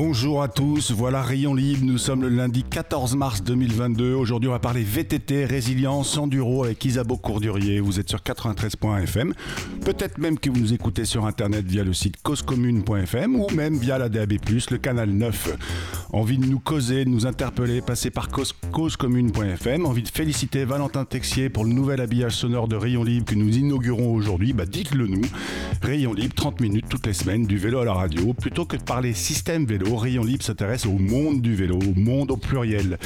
Bonjour à tous, voilà Rayon Libre, nous sommes le lundi 14 mars 2022. Aujourd'hui on va parler VTT, résilience, enduro avec Isabeau Courdurier. Vous êtes sur 93.fm. Peut-être même que vous nous écoutez sur internet via le site causecommune.fm ou même via la DAB+, le canal 9. Envie de nous causer, de nous interpeller, passez par cause- causecommune.fm. Envie de féliciter Valentin Texier pour le nouvel habillage sonore de Rayon Libre que nous inaugurons aujourd'hui, bah dites-le nous. Rayon Libre, 30 minutes toutes les semaines, du vélo à la radio. Plutôt que de parler système vélo, Rayon Libre s'intéresse au monde du vélo, au monde au pluriel.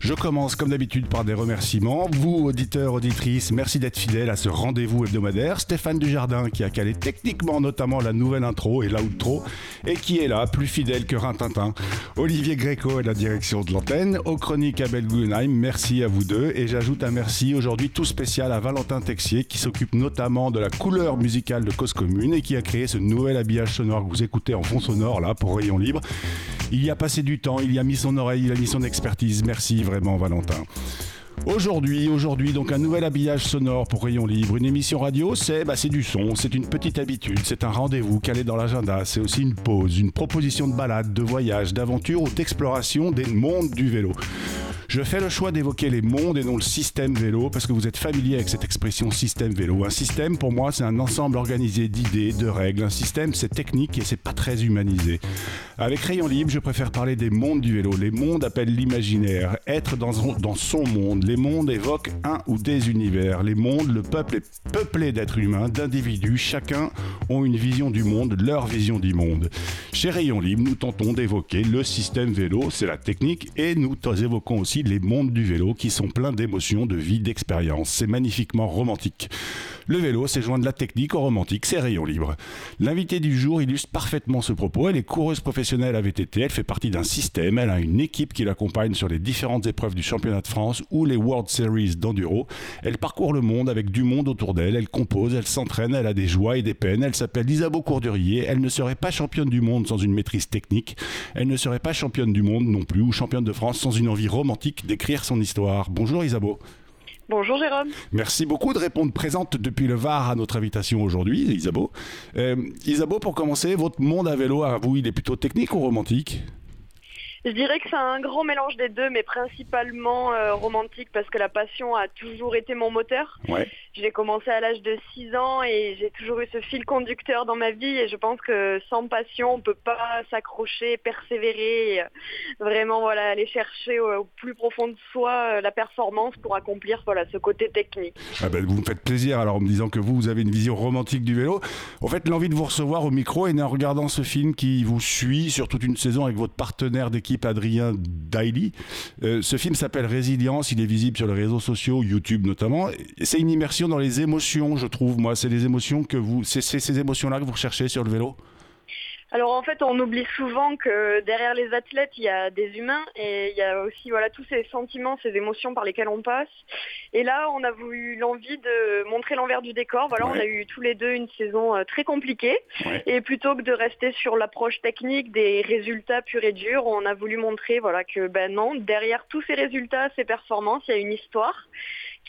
Je commence comme d'habitude par des remerciements. Vous, auditeurs, auditrices, merci d'être fidèles à ce rendez-vous hebdomadaire. Stéphane Dujardin qui a calé techniquement notamment la nouvelle intro et l'outro et qui est là, plus fidèle que Rintintin. Olivier Gréco à la direction de l'antenne. Aux chroniques Abel Guggenheim, merci à vous deux. Et j'ajoute un merci aujourd'hui tout spécial à Valentin Texier qui s'occupe notamment de la couleur musicale de Cause Commune et qui a créé ce nouvel habillage sonore que vous écoutez en fond sonore là pour Rayon Libre. Il y a passé du temps, il y a mis son oreille, il a mis son expertise. Merci vraiment Valentin. Aujourd'hui, aujourd'hui, donc un nouvel habillage sonore pour Rayon Libre. Une émission radio, c'est bah, c'est du son, c'est une petite habitude, c'est un rendez-vous calé dans l'agenda, c'est aussi une pause, une proposition de balade, de voyage, d'aventure ou d'exploration des mondes du vélo. Je fais le choix d'évoquer les mondes et non le système vélo parce que vous êtes familier avec cette expression système vélo. Un système, pour moi, c'est un ensemble organisé d'idées, de règles. Un système, c'est technique et c'est pas très humanisé. Avec Rayon Libre, je préfère parler des mondes du vélo. Les mondes appellent l'imaginaire. Être dans son, monde. Les mondes évoquent un ou des univers. Les mondes, le peuple est peuplé d'êtres humains, d'individus. Chacun ont une vision du monde, leur vision du monde. Chez Rayon Libre, nous tentons d'évoquer le système vélo, c'est la technique, et nous évoquons aussi les mondes du vélo qui sont pleins d'émotions, de vie, d'expérience. C'est magnifiquement romantique. Le vélo, c'est joindre la technique au romantique, c'est Rayon Libre. L'invité du jour illustre parfaitement ce propos. Elle est coureuse professionnelle à VTT, elle fait partie d'un système, elle a une équipe qui l'accompagne sur les différentes épreuves du championnat de France ou les World Series d'enduro. Elle parcourt le monde avec du monde autour d'elle, elle compose, elle s'entraîne, elle a des joies et des peines. Elle s'appelle Isabeau Courdurier, elle ne serait pas championne du monde sans une maîtrise technique, elle ne serait pas championne du monde non plus ou championne de France sans une envie romantique d'écrire son histoire. Bonjour Isabeau. Bonjour Jérôme. Merci beaucoup de répondre présente depuis le Var à notre invitation aujourd'hui, Isabeau. Euh, Isabeau, pour commencer, votre monde à vélo, à vous, il est plutôt technique ou romantique? Je dirais que c'est un grand mélange des deux, mais principalement euh, romantique parce que la passion a toujours été mon moteur. Ouais. J'ai commencé à l'âge de 6 ans et j'ai toujours eu ce fil conducteur dans ma vie et je pense que sans passion, on peut pas s'accrocher, persévérer, et, euh, vraiment voilà aller chercher au, au plus profond de soi euh, la performance pour accomplir voilà ce côté technique. Ah ben, vous me faites plaisir alors en me disant que vous, vous avez une vision romantique du vélo. En fait, l'envie de vous recevoir au micro est née en regardant ce film qui vous suit sur toute une saison avec votre partenaire d'équipe Adrien Daily. Euh, ce film s'appelle Résilience, il est visible sur les réseaux sociaux, YouTube notamment. C'est une immersion dans les émotions, je trouve, moi. C'est les émotions que vous, c'est ces émotions-là que vous recherchez sur le vélo? Alors en fait, on oublie souvent que derrière les athlètes, il y a des humains et il y a aussi voilà tous ces sentiments, ces émotions par lesquelles on passe. Et là, on a voulu l'envie de montrer l'envers du décor. Voilà, Ouais. on a eu tous les deux une saison euh, très compliquée. Ouais. Et plutôt que de rester sur l'approche technique des résultats purs et durs, on a voulu montrer voilà que ben non, derrière tous ces résultats, ces performances, il y a une histoire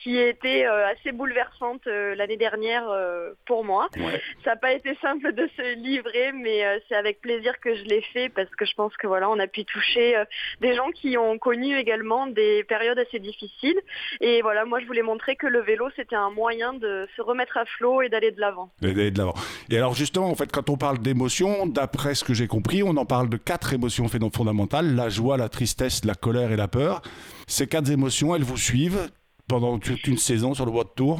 qui été euh, assez bouleversante euh, l'année dernière euh, pour moi. Ouais. Ça n'a pas été simple de se livrer, mais c'est avec plaisir que je l'ai fait parce que je pense que voilà, on a pu toucher des gens qui ont connu également des périodes assez difficiles. Et voilà, moi je voulais montrer que le vélo c'était un moyen de se remettre à flot et d'aller de l'avant. Et d'aller de l'avant. Et alors justement, en fait, quand on parle d'émotions, d'après ce que j'ai compris, on en parle de quatre émotions fond- fondamentales la joie, la tristesse, la colère et la peur. Ces quatre émotions, elles vous suivent pendant toute une saison sur le bois de tour.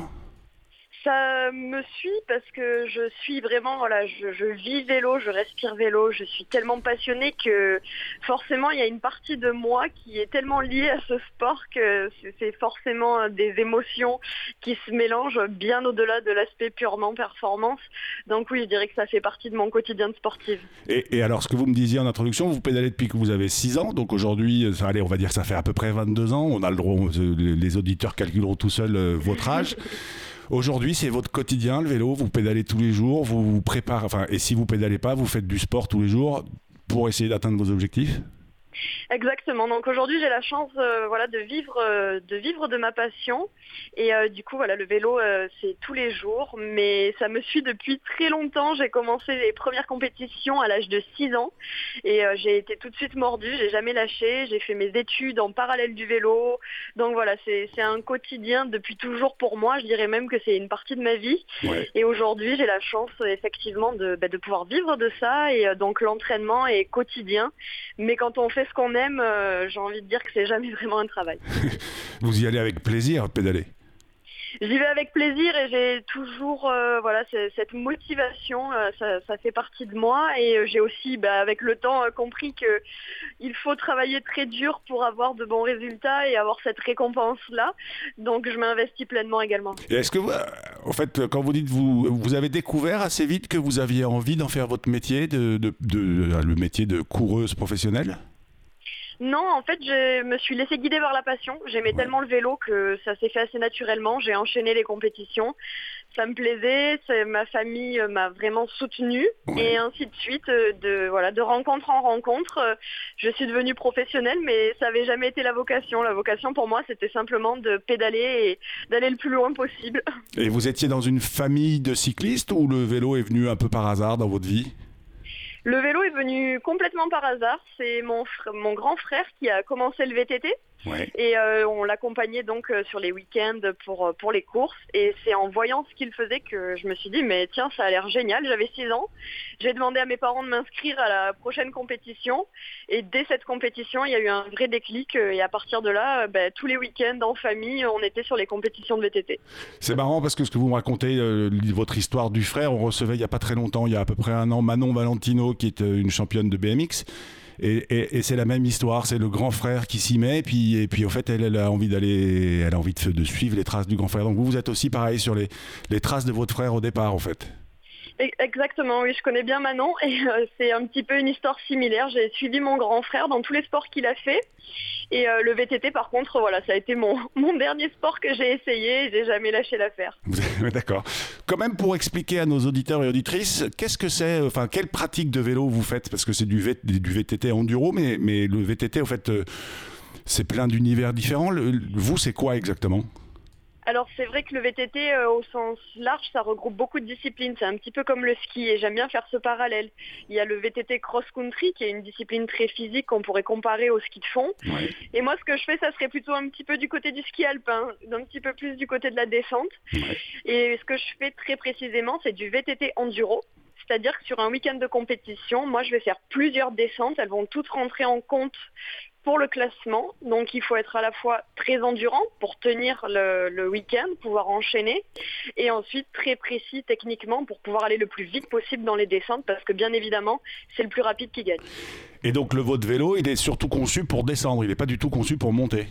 Ça me suit parce que je suis vraiment, voilà, je, je, vis vélo, je respire vélo, je suis tellement passionnée que forcément il y a une partie de moi qui est tellement liée à ce sport que c'est forcément des émotions qui se mélangent bien au-delà de l'aspect purement performance. Donc oui, je dirais que ça fait partie de mon quotidien de sportive. Et, et alors, ce que vous me disiez en introduction, vous pédalez depuis que vous avez 6 ans, donc aujourd'hui, allez, on va dire que ça fait à peu près 22 ans, on a le droit, les auditeurs calculeront tout seuls euh, votre âge. Aujourd'hui, c'est votre quotidien, le vélo. Vous pédalez tous les jours, vous vous préparez. Enfin, et si vous pédalez pas, vous faites du sport tous les jours pour essayer d'atteindre vos objectifs? Exactement. Donc aujourd'hui, j'ai la chance, euh, voilà, de vivre, euh, de vivre de ma passion. Et euh, du coup, voilà, le vélo, c'est tous les jours, mais ça me suit depuis très longtemps. J'ai commencé les premières compétitions à l'âge de 6 ans, et j'ai été tout de suite mordue. J'ai jamais lâché. J'ai fait mes études en parallèle du vélo. Donc voilà, c'est un quotidien depuis toujours pour moi. Je dirais même que c'est une partie de ma vie. Et aujourd'hui, j'ai la chance effectivement de, bah, de pouvoir vivre de ça. Et donc l'entraînement est quotidien. Mais quand on fait ce qu'on aime, euh, j'ai envie de dire que c'est jamais vraiment un travail. Vous y allez avec plaisir, pédaler J'y vais avec plaisir et j'ai toujours euh, voilà cette motivation, euh, ça, fait partie de moi et j'ai aussi bah, avec le temps compris que il faut travailler très dur pour avoir de bons résultats et avoir cette récompense là. Donc je m'investis pleinement également. Est-ce que en fait quand vous dites vous vous avez découvert assez vite que vous aviez envie d'en faire votre métier de, de le métier de coureuse professionnelle? Non, en fait, je me suis laissé guider par la passion. J'aimais tellement le vélo que ça s'est fait assez naturellement. J'ai enchaîné les compétitions. Ça me plaisait. Ma famille euh, m'a vraiment soutenue. Et ainsi de suite, euh, de, voilà, de rencontre en rencontre. Euh, je suis devenue professionnelle, mais ça n'avait jamais été la vocation. La vocation pour moi, c'était simplement de pédaler et d'aller le plus loin possible. Et vous étiez dans une famille de cyclistes ou le vélo est venu un peu par hasard dans votre vie? Le vélo est venu complètement par hasard. C'est mon, grand frère qui a commencé le VTT. Et euh, on l'accompagnait donc euh, sur les week-ends pour, euh, pour les courses. Et c'est en voyant ce qu'il faisait que je me suis dit, mais tiens, ça a l'air génial. J'avais 6 ans. J'ai demandé à mes parents de m'inscrire à la prochaine compétition. Et dès cette compétition, il y a eu un vrai déclic. Et à partir de là, ben, tous les week-ends en famille, on était sur les compétitions de VTT. C'est marrant parce que ce que vous me racontez, votre histoire du frère, on recevait il n'y a pas très longtemps, il y a à peu près un an, Manon Valentino, qui est une championne de BMX. Et, c'est la même histoire, c'est le grand frère qui s'y met, et puis, et au fait, elle, a envie d'aller, elle a envie de, suivre les traces du grand frère. Donc vous, vous êtes aussi pareil sur les, les traces de votre frère au départ, en fait. Exactement, oui, je connais bien Manon et euh, c'est un petit peu une histoire similaire. J'ai suivi mon grand frère dans tous les sports qu'il a fait et euh, le VTT par contre, voilà, ça a été mon, mon dernier sport que j'ai essayé et j'ai jamais lâché l'affaire. D'accord. Quand même pour expliquer à nos auditeurs et auditrices, qu'est-ce que c'est, enfin quelle pratique de vélo vous faites? Parce que c'est du, du VTT enduro, mais, mais le VTT, en fait, euh, c'est plein d'univers différents. vous, c'est quoi exactement? Alors c'est vrai que le VTT euh, au sens large, ça regroupe beaucoup de disciplines. C'est un petit peu comme le ski et j'aime bien faire ce parallèle. Il y a le VTT cross-country qui est une discipline très physique qu'on pourrait comparer au ski de fond. Et moi ce que je fais, ça serait plutôt un petit peu du côté du ski alpin, d'un petit peu plus du côté de la descente. Et ce que je fais très précisément, c'est du VTT enduro. C'est-à-dire que sur un week-end de compétition, moi je vais faire plusieurs descentes, elles vont toutes rentrer en compte pour le classement. Donc il faut être à la fois très endurant pour tenir le, week-end, pouvoir enchaîner, et ensuite très précis techniquement pour pouvoir aller le plus vite possible dans les descentes, parce que bien évidemment, c'est le plus rapide qui gagne. Et donc le de vélo, il est surtout conçu pour descendre, il n'est pas du tout conçu pour monter.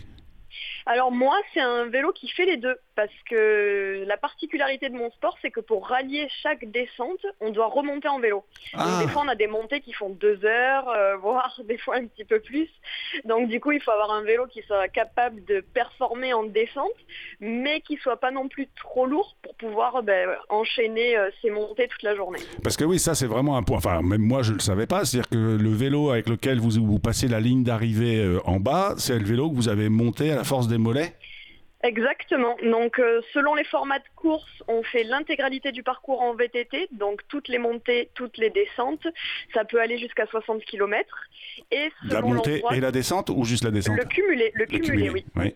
Alors moi, c'est un vélo qui fait les deux parce que la particularité de mon sport, c'est que pour rallier chaque descente, on doit remonter en vélo. Ah. des fois, on a des montées qui font deux heures, euh, voire des fois un petit peu plus. Donc du coup, il faut avoir un vélo qui soit capable de performer en descente, mais qui soit pas non plus trop lourd pour pouvoir ben, enchaîner euh, ses montées toute la journée. Parce que oui, ça c'est vraiment un point. Enfin, même moi, je le savais pas. C'est-à-dire que le vélo avec lequel vous, vous passez la ligne d'arrivée euh, en bas, c'est le vélo que vous avez monté à la force des mollets? Exactement. Donc euh, selon les formats de course, on fait l'intégralité du parcours en VTT, donc toutes les montées, toutes les descentes. Ça peut aller jusqu'à 60 km. Et la montée et la descente ou juste la descente Le cumulé, le, cumulé, oui.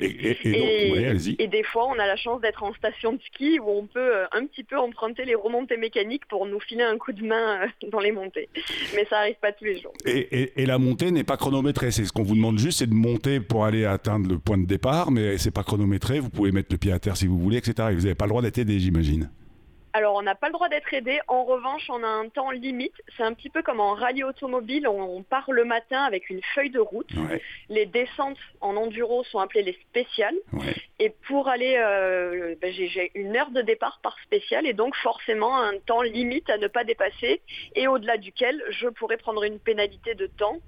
Et, des fois, on a la chance d'être en station de ski où on peut euh, un petit peu emprunter les remontées mécaniques pour nous filer un coup de main euh, dans les montées. Mais ça n'arrive pas tous les jours. Et, la montée n'est pas chronométrée. C'est ce qu'on vous demande juste, c'est de monter pour aller atteindre le point de départ, mais c'est pas chronométré. Vous pouvez mettre le pied à terre si vous voulez, etc. Et vous n'avez pas le droit d'être aidé, j'imagine. Alors, on n'a pas le droit d'être aidé. En revanche, on a un temps limite. C'est un petit peu comme en rallye automobile. On, part le matin avec une feuille de route. Les descentes en enduro sont appelées les spéciales. Et pour aller, euh, ben, j'ai une heure de départ par spéciale et donc forcément un temps limite à ne pas dépasser et au-delà duquel je pourrais prendre une pénalité de temps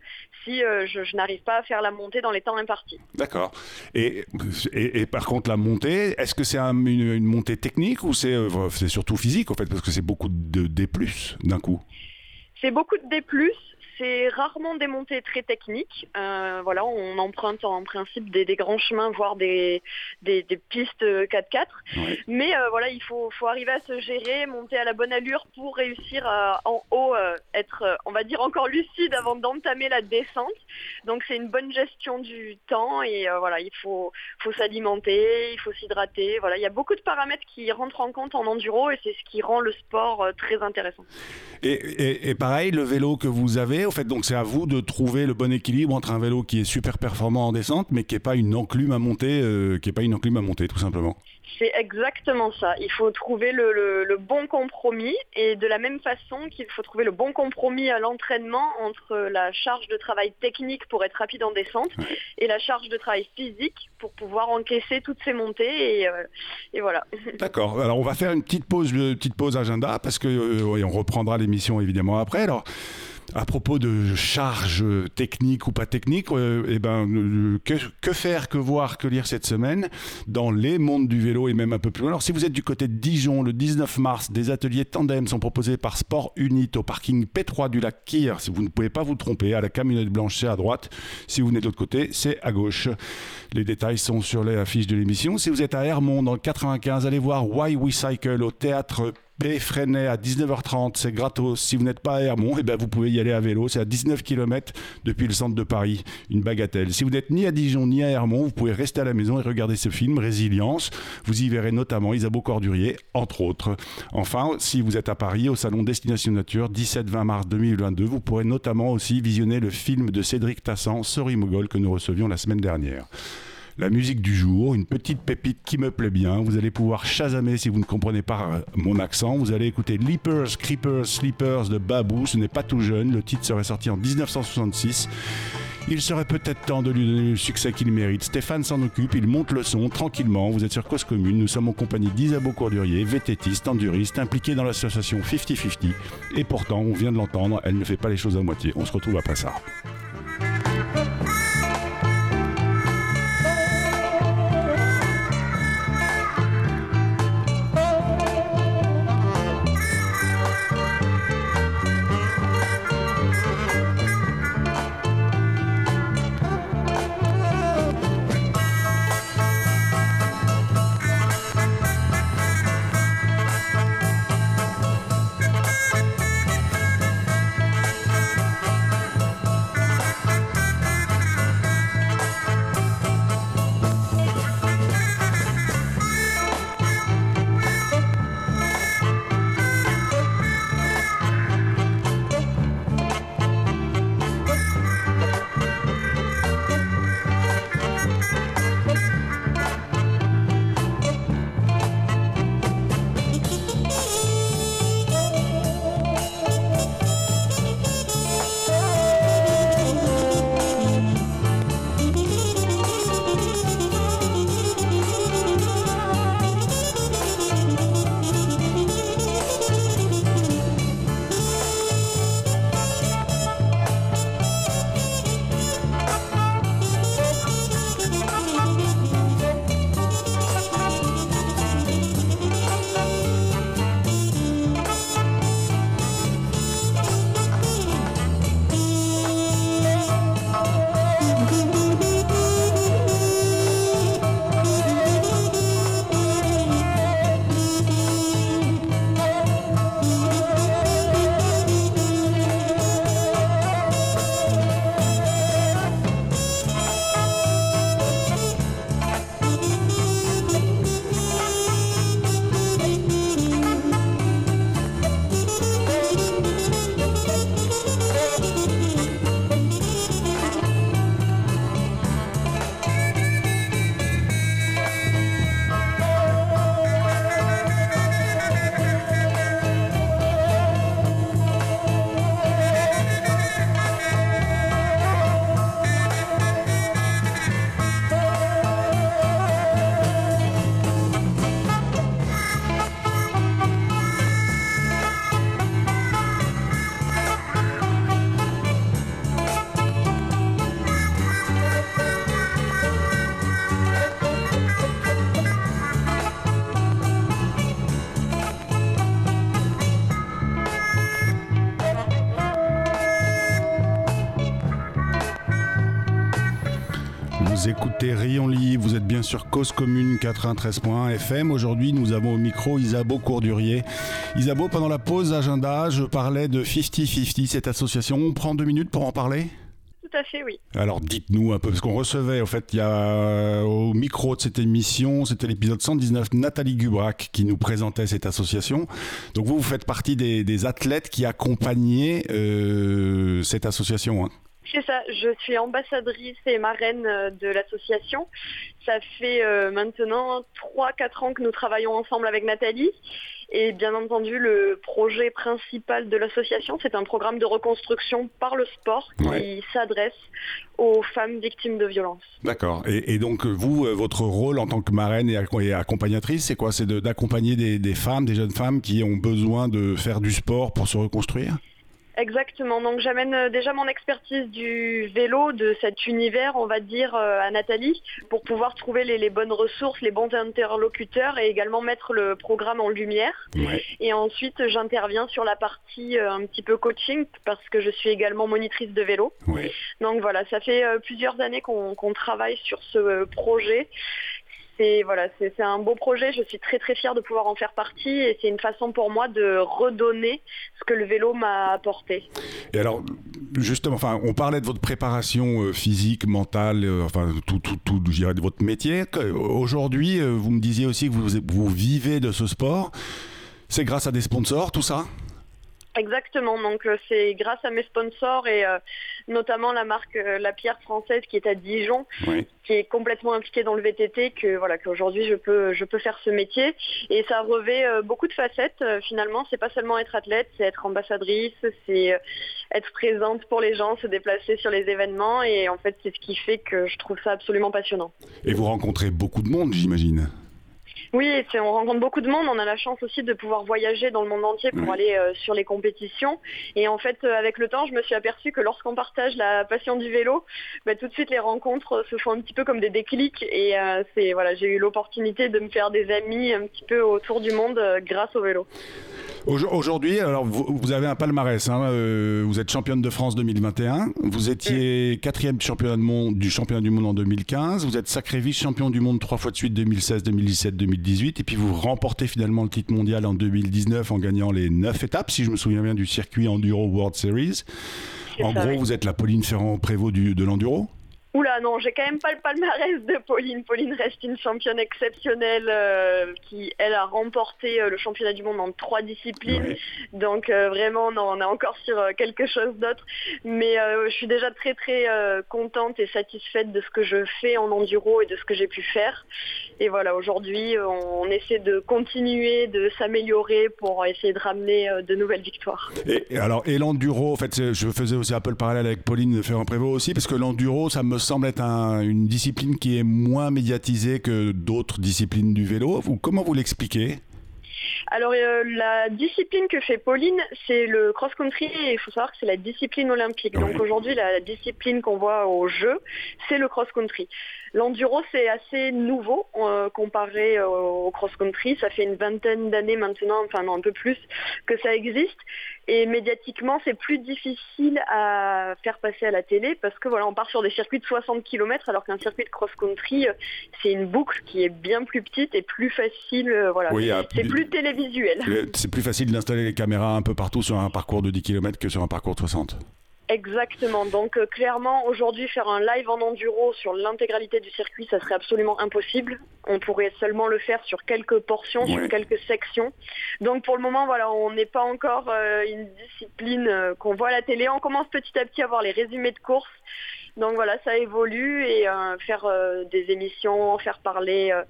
si euh, je, n'arrive pas à faire la montée dans les temps impartis. D'accord. Et, et, par contre, la montée, est-ce que c'est une, montée technique ou euh, c'est surtout physique, en fait, parce que c'est beaucoup de D+, d'un coup? C'est beaucoup de D+, c'est rarement des montées très techniques. Euh, voilà, on emprunte en principe des, grands chemins, voire des, des, pistes 4x4. Mais euh, voilà, il faut, faut, arriver à se gérer, monter à la bonne allure pour réussir à, en haut euh, être, on va dire, encore lucide avant d'entamer la descente. Donc c'est une bonne gestion du temps et voilà, il faut, faut s'alimenter, il faut s'hydrater. Voilà, il y a beaucoup de paramètres qui rentrent en compte en enduro et c'est ce qui rend le sport très intéressant. Et, et pareil, le vélo que vous avez, fait, donc c'est à vous de trouver le bon équilibre entre un vélo qui est super performant en descente, mais qui n'est pas une enclume à monter, euh, qui est pas une enclume à monter, tout simplement. C'est exactement ça. Il faut trouver le, bon compromis et de la même façon qu'il faut trouver le bon compromis à l'entraînement entre la charge de travail technique pour être rapide en descente et la charge de travail physique pour pouvoir encaisser toutes ces montées et, euh, voilà. D'accord. Alors on va faire une petite pause, une petite pause agenda parce que euh, on reprendra l'émission évidemment après. Alors à propos de charges techniques ou pas techniques, euh, eh ben, euh, que, faire, que voir, que lire cette semaine dans les mondes du vélo et même un peu plus loin. Alors si vous êtes du côté de Dijon, le 19 mars, des ateliers tandem sont proposés par Sport Unit au parking P3 du lac Kyr. Si vous ne pouvez pas vous tromper, à la camionnette blanche, c'est à droite. Si vous venez de l'autre côté, c'est à gauche. Les détails sont sur les affiches de l'émission. Si vous êtes à Hermont dans le 95, allez voir Why We Cycle au théâtre B Freinet à 19h30, c'est gratos. Si vous n'êtes pas à Hermont, eh ben vous pouvez y aller à vélo. C'est à 19 km depuis le centre de Paris, une bagatelle. Si vous n'êtes ni à Dijon ni à Hermont, vous pouvez rester à la maison et regarder ce film, Résilience. Vous y verrez notamment Isabeau Cordurier, entre autres. Enfin, si vous êtes à Paris, au salon Destination Nature, 17-20 mars 2022, vous pourrez notamment aussi visionner le film de Cédric Tassan, Sorry Mogol, que nous recevions la semaine dernière la musique du jour, une petite pépite qui me plaît bien. Vous allez pouvoir chasamer si vous ne comprenez pas euh, mon accent. Vous allez écouter Leapers, Creepers, Sleepers de Babou. Ce n'est pas tout jeune. Le titre serait sorti en 1966. Il serait peut-être temps de lui donner le succès qu'il mérite. Stéphane s'en occupe, il monte le son tranquillement. Vous êtes sur Cause Commune, nous sommes en compagnie d'Isabeau Courdurier, vététiste, enduriste, impliquée dans l'association 50-50. Et pourtant, on vient de l'entendre, elle ne fait pas les choses à moitié. On se retrouve après ça. Vous écoutez Rayon Libre, vous êtes bien sûr Cause Commune 93.1 FM. Aujourd'hui, nous avons au micro Isabeau Courdurier. Isabeau, pendant la pause agenda, je parlais de 50-50, cette association. On prend deux minutes pour en parler? Tout à fait, oui. Alors dites-nous un peu, parce qu'on recevait, au fait, il y a euh, au micro de cette émission, c'était l'épisode 119, Nathalie Gubrac qui nous présentait cette association. Donc vous, vous faites partie des, athlètes qui accompagnaient euh, cette association. Hein. C'est ça, je suis ambassadrice et marraine euh, de l'association. Ça fait euh, maintenant 3-4 ans que nous travaillons ensemble avec Nathalie. Et bien entendu, le projet principal de l'association, c'est un programme de reconstruction par le sport qui s'adresse aux femmes victimes de violences. D'accord. Et, donc, vous, euh, votre rôle en tant que marraine et accompagnatrice, c'est quoi? C'est d'accompagner des femmes, des jeunes femmes qui ont besoin de faire du sport pour se reconstruire? Exactement. Donc j'amène euh, déjà mon expertise du vélo, de cet univers, on va dire, euh, à Nathalie, pour pouvoir trouver les, bonnes ressources, les bons interlocuteurs et également mettre le programme en lumière. Et ensuite, j'interviens sur la partie euh, un petit peu coaching parce que je suis également monitrice de vélo. Donc voilà, ça fait plusieurs années qu'on travaille sur ce projet c'est voilà, un beau projet. Je suis très très fière de pouvoir en faire partie et c'est une façon pour moi de redonner ce que le vélo m'a apporté. Et alors, justement, enfin, on parlait de votre préparation euh, physique, mentale, euh, enfin tout, tout, tout, je de votre métier. Aujourd'hui, euh, vous me disiez aussi que vous, vous vivez de ce sport. C'est grâce à des sponsors, tout ça? Exactement, donc euh, c'est grâce à mes sponsors et euh, notamment la marque euh, La Pierre française qui est à Dijon, qui est complètement impliquée dans le VTT, que voilà qu'aujourd'hui je peux je peux faire ce métier et ça revêt beaucoup de facettes. finalement, c'est pas seulement être athlète, c'est être ambassadrice, c'est être présente pour les gens, se déplacer sur les événements et en fait c'est ce qui fait que je trouve ça absolument passionnant. Et vous rencontrez beaucoup de monde, j'imagine. Oui, on rencontre beaucoup de monde. On a la chance aussi de pouvoir voyager dans le monde entier pour aller euh, sur les compétitions. Et en fait, euh, avec le temps, je me suis aperçue que lorsqu'on partage la passion du vélo, bah, tout de suite les rencontres euh, se font un petit peu comme des déclics. Et c'est voilà, j'ai eu l'opportunité de me faire des amis un petit peu autour du monde grâce au vélo. Aujourd'hui, alors vous, avez un palmarès. Hein, euh, vous êtes championne de France 2021. Vous étiez quatrième championne du monde, du championnat du monde en 2015. Vous êtes sacré vice-champion du monde trois fois de suite 2016, 2017, 2018. Et puis vous remportez finalement le titre mondial en 2019 en gagnant les neuf étapes, si je me souviens bien, du circuit Enduro World Series. En gros, vous êtes la Pauline Ferrand-Prévot de l'enduro Oula, non, j'ai quand même pas le palmarès de Pauline. Pauline reste une championne exceptionnelle euh, qui, elle, a remporté euh, le championnat du monde en trois disciplines. Donc euh, vraiment, non, on est encore sur quelque chose d'autre. Mais je suis déjà très très contente et satisfaite de ce que je fais en enduro et de ce que j'ai pu faire. Et voilà, aujourd'hui, on, essaie de continuer, de s'améliorer pour essayer de ramener de nouvelles victoires. Et, alors, et l'enduro, en fait, je faisais aussi un peu le parallèle avec Pauline Ferrand-Prévot aussi, parce que l'enduro, ça me semble être une discipline qui est moins médiatisée que d'autres disciplines du vélo. comment vous l'expliquez? Alors euh, la discipline que fait Pauline, c'est le cross-country et il faut savoir que c'est la discipline olympique. Donc aujourd'hui, la discipline qu'on voit au jeu, c'est le cross-country. L'enduro, c'est assez nouveau euh, comparé euh, au cross-country. Ça fait une vingtaine d'années maintenant, enfin non, un peu plus, que ça existe. Et médiatiquement, c'est plus difficile à faire passer à la télé parce que voilà, on part sur des circuits de 60 km alors qu'un circuit de cross-country, c'est une boucle qui est bien plus petite et plus facile. voilà, c'est plus télévisuel. C'est plus facile d'installer les caméras un peu partout sur un parcours de 10 km que sur un parcours de 60. Exactement. Donc euh, clairement, aujourd'hui, faire un live en enduro sur l'intégralité du circuit, ça serait absolument impossible. On pourrait seulement le faire sur quelques portions, sur quelques sections. Donc pour le moment, voilà, on n'est pas encore euh, une discipline euh, qu'on voit à la télé. On commence petit à petit à voir les résumés de courses. Donc voilà, ça évolue et euh, faire euh, des émissions, faire parler euh,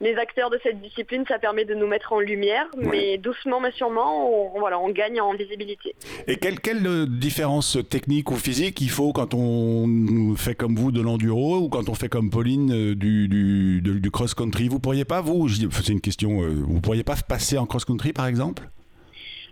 les acteurs de cette discipline, ça permet de nous mettre en lumière, mais doucement mais sûrement, on, voilà, on gagne en visibilité. Et quelle, quelle différence technique ou physique il faut quand on fait comme vous de l'enduro ou quand on fait comme Pauline du, du, du cross-country Vous pourriez pas, vous, c'est une question, vous pourriez pas passer en cross-country par exemple?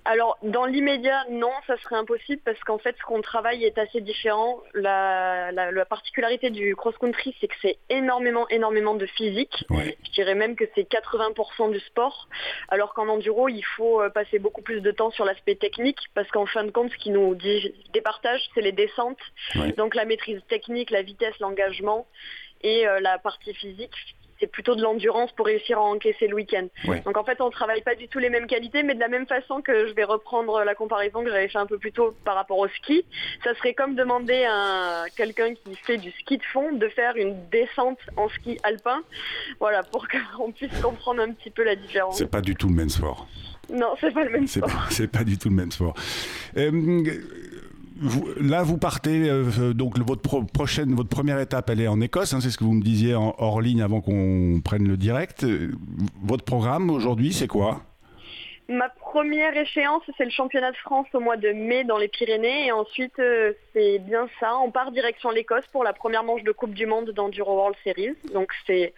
Alors, dans l'immédiat, non, ça serait impossible parce qu'en fait, ce qu'on travaille est assez différent. La, particularité du cross-country, c'est que c'est énormément, énormément de physique. Je dirais même que c'est 80% du sport, alors qu'en enduro, il faut euh, passer beaucoup plus de temps sur l'aspect technique parce qu'en fin de compte, ce qui nous départage, c'est les descentes. Donc, la maîtrise technique, la vitesse, l'engagement et euh, la partie physique c'est plutôt de l'endurance pour réussir à encaisser le week-end. Donc en fait, on ne travaille pas du tout les mêmes qualités, mais de la même façon que je vais reprendre la comparaison que j'avais fait un peu plus tôt par rapport au ski, ça serait comme demander à quelqu'un qui fait du ski de fond de faire une descente en ski alpin, voilà, pour qu'on puisse comprendre un petit peu la différence. C'est pas du tout le même sport. Non, c'est pas le même sport. C'est pas, du tout le même sport. Euh, là, vous partez, euh, donc votre prochaine, votre première étape, elle est en Écosse, hein, c'est ce que vous me disiez en, hors ligne avant qu'on prenne le direct. Euh, votre programme aujourd'hui, c'est quoi? Ma première échéance, c'est le championnat de France au mois de mai dans les Pyrénées. Et ensuite, euh, c'est bien ça. On part direction l'Écosse pour la première manche de Coupe du Monde d'Enduro World Series. Donc, c'est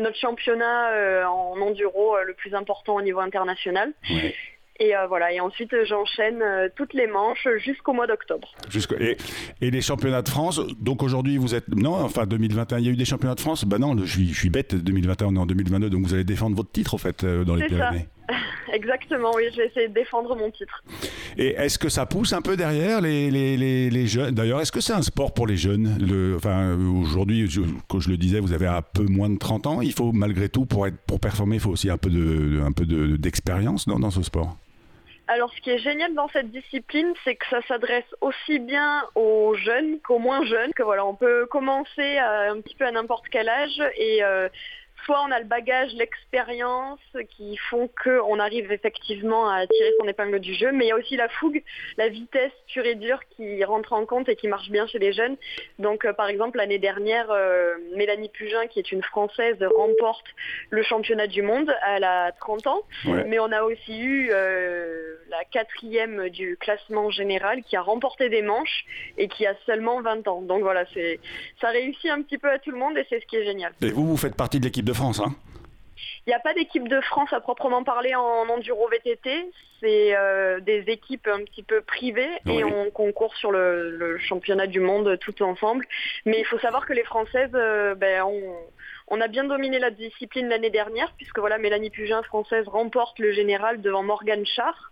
notre championnat en enduro le plus important au niveau international. Et euh, voilà, et ensuite j'enchaîne euh, toutes les manches jusqu'au mois d'octobre. Et, et, les championnats de France, donc aujourd'hui vous êtes... Non, enfin 2021, il y a eu des championnats de France Ben non, je suis, je suis bête, 2021 on est en 2022, donc vous allez défendre votre titre en fait euh, dans les Pyrénées. Exactement, oui, je vais essayer de défendre mon titre. Et est-ce que ça pousse un peu derrière les, les, les, les jeunes? D'ailleurs, est-ce que c'est un sport pour les jeunes? Le, enfin, Aujourd'hui, comme je le disais, vous avez un peu moins de 30 ans. Il faut malgré tout, pour, être, pour performer, il faut aussi un peu d'expérience de, un peu dans, dans ce sport? Alors ce qui est génial dans cette discipline, c'est que ça s'adresse aussi bien aux jeunes qu'aux moins jeunes, que voilà, on peut commencer un petit peu à n'importe quel âge et euh, soit on a le bagage, l'expérience qui font qu'on arrive effectivement à tirer son épingle du jeu, mais il y a aussi la fougue, la vitesse pure et dure qui rentre en compte et qui marche bien chez les jeunes. Donc euh, par exemple l'année dernière, euh, Mélanie Pugin, qui est une Française, remporte le championnat du monde. Elle a 30 ans, mais on a aussi eu euh, la quatrième du classement général qui a remporté des manches et qui a seulement 20 ans. Donc voilà, ça réussit un petit peu à tout le monde et c'est ce qui est génial. Et vous, vous faites partie de l'équipe de France, hein il n'y a pas d'équipe de France à proprement parler en enduro VTT. C'est euh, des équipes un petit peu privées et on concourt sur le, championnat du monde tout ensemble. Mais il faut savoir que les Françaises, euh, ben, on a bien dominé la discipline l'année dernière, puisque voilà, Mélanie Pugin, française, remporte le général devant Morgane Char,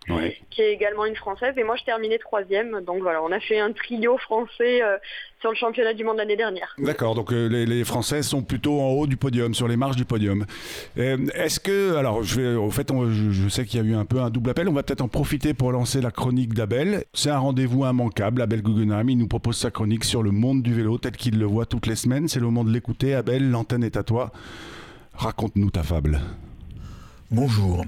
qui est également une française, et moi je terminais troisième. Donc voilà, on a fait un trio français euh, sur le championnat du monde l'année dernière. D'accord, donc euh, les, Françaises sont plutôt en haut du podium, sur les marges du podium. Euh, est-ce que, alors, je vais, au fait, je, sais qu'il y a eu un peu un double appel, on va peut-être en profiter pour lancer la chronique d'Abel. C'est un rendez-vous immanquable. Abel Guggenheim, il nous propose sa chronique sur le monde du vélo tel qu'il le voit toutes les semaines. C'est le moment de l'écouter. Abel, l'antenne est à toi. Raconte-nous ta fable. Bonjour.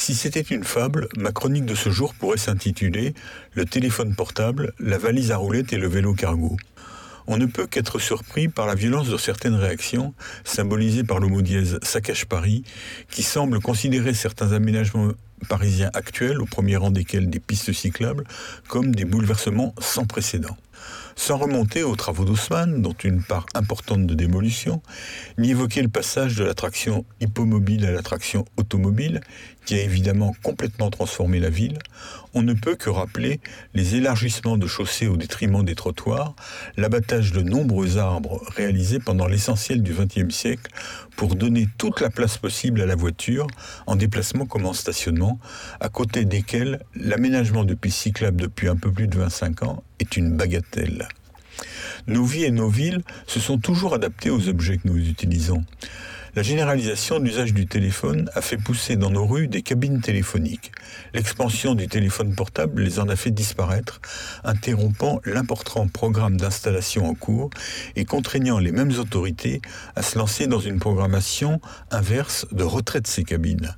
Si c'était une fable, ma chronique de ce jour pourrait s'intituler Le téléphone portable, la valise à roulettes et le vélo cargo. On ne peut qu'être surpris par la violence de certaines réactions, symbolisées par le mot dièse saccage Paris, qui semble considérer certains aménagements parisiens actuels, au premier rang desquels des pistes cyclables, comme des bouleversements sans précédent sans remonter aux travaux d'Haussmann, dont une part importante de démolition, ni évoquer le passage de l'attraction hippomobile à l'attraction automobile, qui a évidemment complètement transformé la ville, on ne peut que rappeler les élargissements de chaussées au détriment des trottoirs, l'abattage de nombreux arbres réalisés pendant l'essentiel du XXe siècle pour donner toute la place possible à la voiture, en déplacement comme en stationnement, à côté desquels l'aménagement de pistes cyclables depuis un peu plus de 25 ans est une bagatelle. Nos vies et nos villes se sont toujours adaptées aux objets que nous utilisons. La généralisation de l'usage du téléphone a fait pousser dans nos rues des cabines téléphoniques. L'expansion du téléphone portable les en a fait disparaître, interrompant l'important programme d'installation en cours et contraignant les mêmes autorités à se lancer dans une programmation inverse de retrait de ces cabines.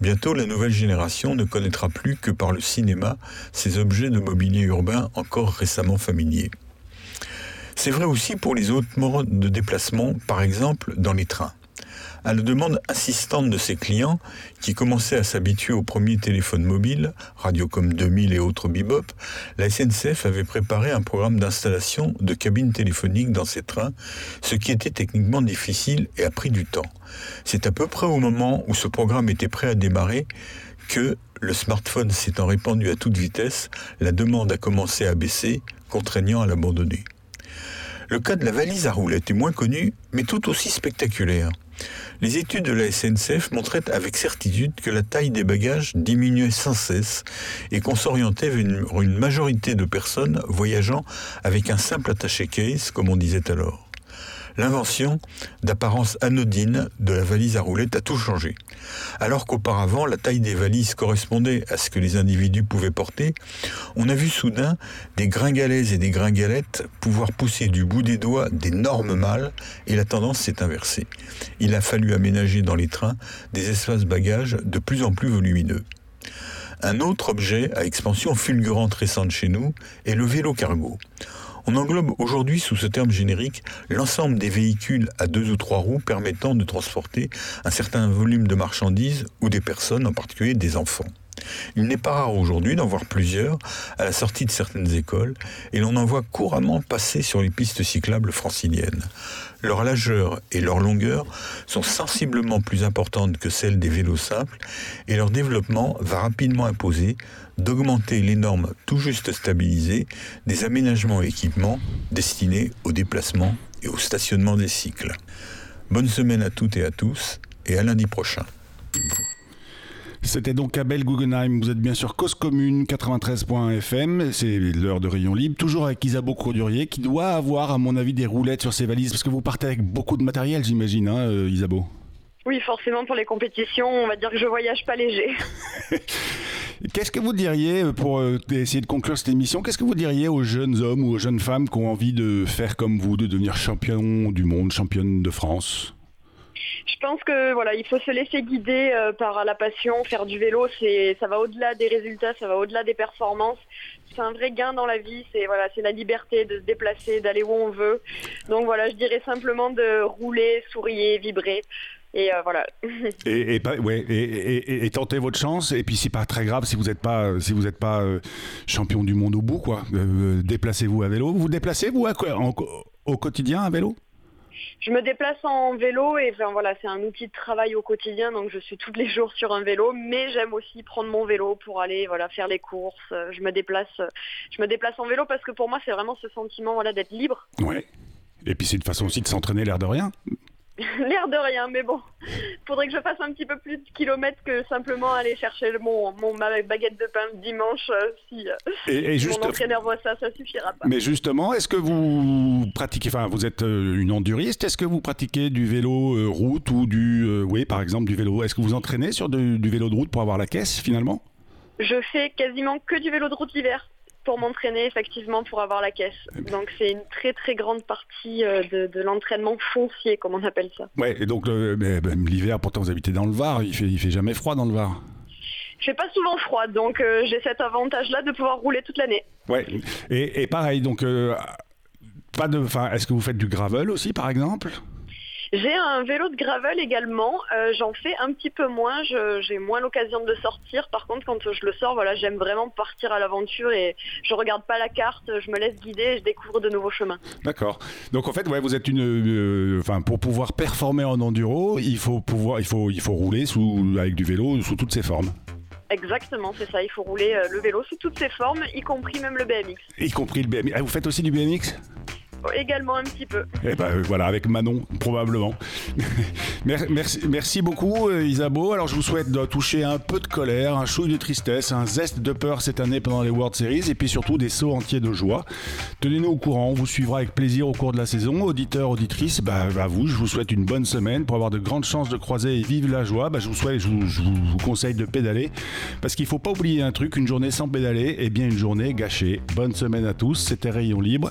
Bientôt, la nouvelle génération ne connaîtra plus que par le cinéma ces objets de mobilier urbain encore récemment familiers. C'est vrai aussi pour les autres modes de déplacement, par exemple dans les trains. À la demande insistante de ses clients, qui commençaient à s'habituer au premier téléphone mobile, Radiocom 2000 et autres bebop, la SNCF avait préparé un programme d'installation de cabines téléphoniques dans ses trains, ce qui était techniquement difficile et a pris du temps. C'est à peu près au moment où ce programme était prêt à démarrer que, le smartphone s'étant répandu à toute vitesse, la demande a commencé à baisser, contraignant à l'abandonner. Le cas de la valise à roulettes est moins connu, mais tout aussi spectaculaire. Les études de la SNCF montraient avec certitude que la taille des bagages diminuait sans cesse et qu'on s'orientait vers une, majorité de personnes voyageant avec un simple attaché case, comme on disait alors. L'invention, d'apparence anodine, de la valise à roulettes a tout changé. Alors qu'auparavant, la taille des valises correspondait à ce que les individus pouvaient porter, on a vu soudain des gringalaises et des gringalettes pouvoir pousser du bout des doigts d'énormes mâles et la tendance s'est inversée. Il a fallu aménager dans les trains des espaces bagages de plus en plus volumineux. Un autre objet à expansion fulgurante récente chez nous est le vélo cargo. On englobe aujourd'hui sous ce terme générique l'ensemble des véhicules à deux ou trois roues permettant de transporter un certain volume de marchandises ou des personnes, en particulier des enfants. Il n'est pas rare aujourd'hui d'en voir plusieurs à la sortie de certaines écoles et l'on en voit couramment passer sur les pistes cyclables franciliennes. Leur largeur et leur longueur sont sensiblement plus importantes que celles des vélos simples et leur développement va rapidement imposer d'augmenter les normes tout juste stabilisées des aménagements et équipements destinés au déplacement et au stationnement des cycles. Bonne semaine à toutes et à tous et à lundi prochain. C'était donc Abel Guggenheim. Vous êtes bien sûr Cause Commune 93.fm. C'est l'heure de Rayon Libre. Toujours avec Isabeau Courdurier qui doit avoir, à mon avis, des roulettes sur ses valises parce que vous partez avec beaucoup de matériel, j'imagine, hein, euh, Isabeau. Oui, forcément, pour les compétitions, on va dire que je voyage pas léger. Qu'est-ce que vous diriez, euh, pour euh, essayer de conclure cette émission, qu'est-ce que vous diriez aux jeunes hommes ou aux jeunes femmes qui ont envie de faire comme vous, de devenir champion du monde, championne de France? Je pense que voilà, il faut se laisser guider euh, par la passion. Faire du vélo, c'est ça va au-delà des résultats, ça va au-delà des performances. C'est un vrai gain dans la vie. C'est voilà, c'est la liberté de se déplacer, d'aller où on veut. Donc voilà, je dirais simplement de rouler, sourire, vibrer. Et euh, voilà. et, et, et, tentez votre chance. Et puis c'est pas très grave si vous n'êtes pas si vous êtes pas euh, champion du monde au bout quoi. déplacez-vous à vélo. Vous vous déplacez vous au quotidien à vélo? Je me déplace en vélo et voilà, c'est un outil de travail au quotidien, donc je suis tous les jours sur un vélo, mais j'aime aussi prendre mon vélo pour aller voilà, faire les courses. Je me déplace, je me déplace en vélo parce que pour moi c'est vraiment ce sentiment voilà, d'être libre. Ouais. Et puis c'est une façon aussi de s'entraîner l'air de rien. L'air de rien, mais bon, faudrait que je fasse un petit peu plus de kilomètres que simplement aller chercher mon, mon ma baguette de pain dimanche. Euh, si, euh, et, mon entraîneur voit ça, ça suffira pas. Mais justement, est-ce que vous pratiquez, enfin, vous êtes euh, une enduriste, est-ce que vous pratiquez du vélo route ou du, oui, par exemple, du vélo? Est-ce que vous entraînez sur du vélo de route pour avoir la caisse finalement? Je fais quasiment que du vélo de route l'hiver pour m'entraîner effectivement pour avoir la caisse. Donc c'est une très très grande partie euh, de, l'entraînement foncier comme on appelle ça. Ouais et donc l'hiver pourtant vous habitez dans le Var, il fait il fait jamais froid dans le Var. Il fait pas souvent froid donc euh, j'ai cet avantage là de pouvoir rouler toute l'année. Ouais et, pareil donc euh, pas de enfin est-ce que vous faites du gravel aussi par exemple? J'ai un vélo de gravel également. Euh, j'en fais un petit peu moins. J'ai moins l'occasion de sortir. Par contre, quand je le sors, voilà, j'aime vraiment partir à l'aventure et je regarde pas la carte. Je me laisse guider et je découvre de nouveaux chemins. D'accord. Donc en fait, ouais, vous êtes une, euh, enfin, pour pouvoir performer en enduro, il faut pouvoir, il faut, il faut rouler sous avec du vélo sous toutes ses formes. Exactement, c'est ça. Il faut rouler euh, le vélo sous toutes ses formes, y compris même le BMX. Y compris le BMX. Ah, vous faites aussi du BMX Également un petit peu. Et eh ben voilà, avec Manon, probablement. merci, beaucoup, euh, Isabeau. Alors, je vous souhaite de toucher un peu de colère, un chouille de tristesse, un zeste de peur cette année pendant les World Series, et puis surtout des sauts entiers de joie. Tenez-nous au courant, on vous suivra avec plaisir au cours de la saison. Auditeurs, auditrices, bah, à vous, je vous souhaite une bonne semaine pour avoir de grandes chances de croiser et vivre la joie. Bah, je vous souhaite, je vous, conseille de pédaler, parce qu'il faut pas oublier un truc, une journée sans pédaler, et bien une journée gâchée. Bonne semaine à tous, c'était Rayon Libre.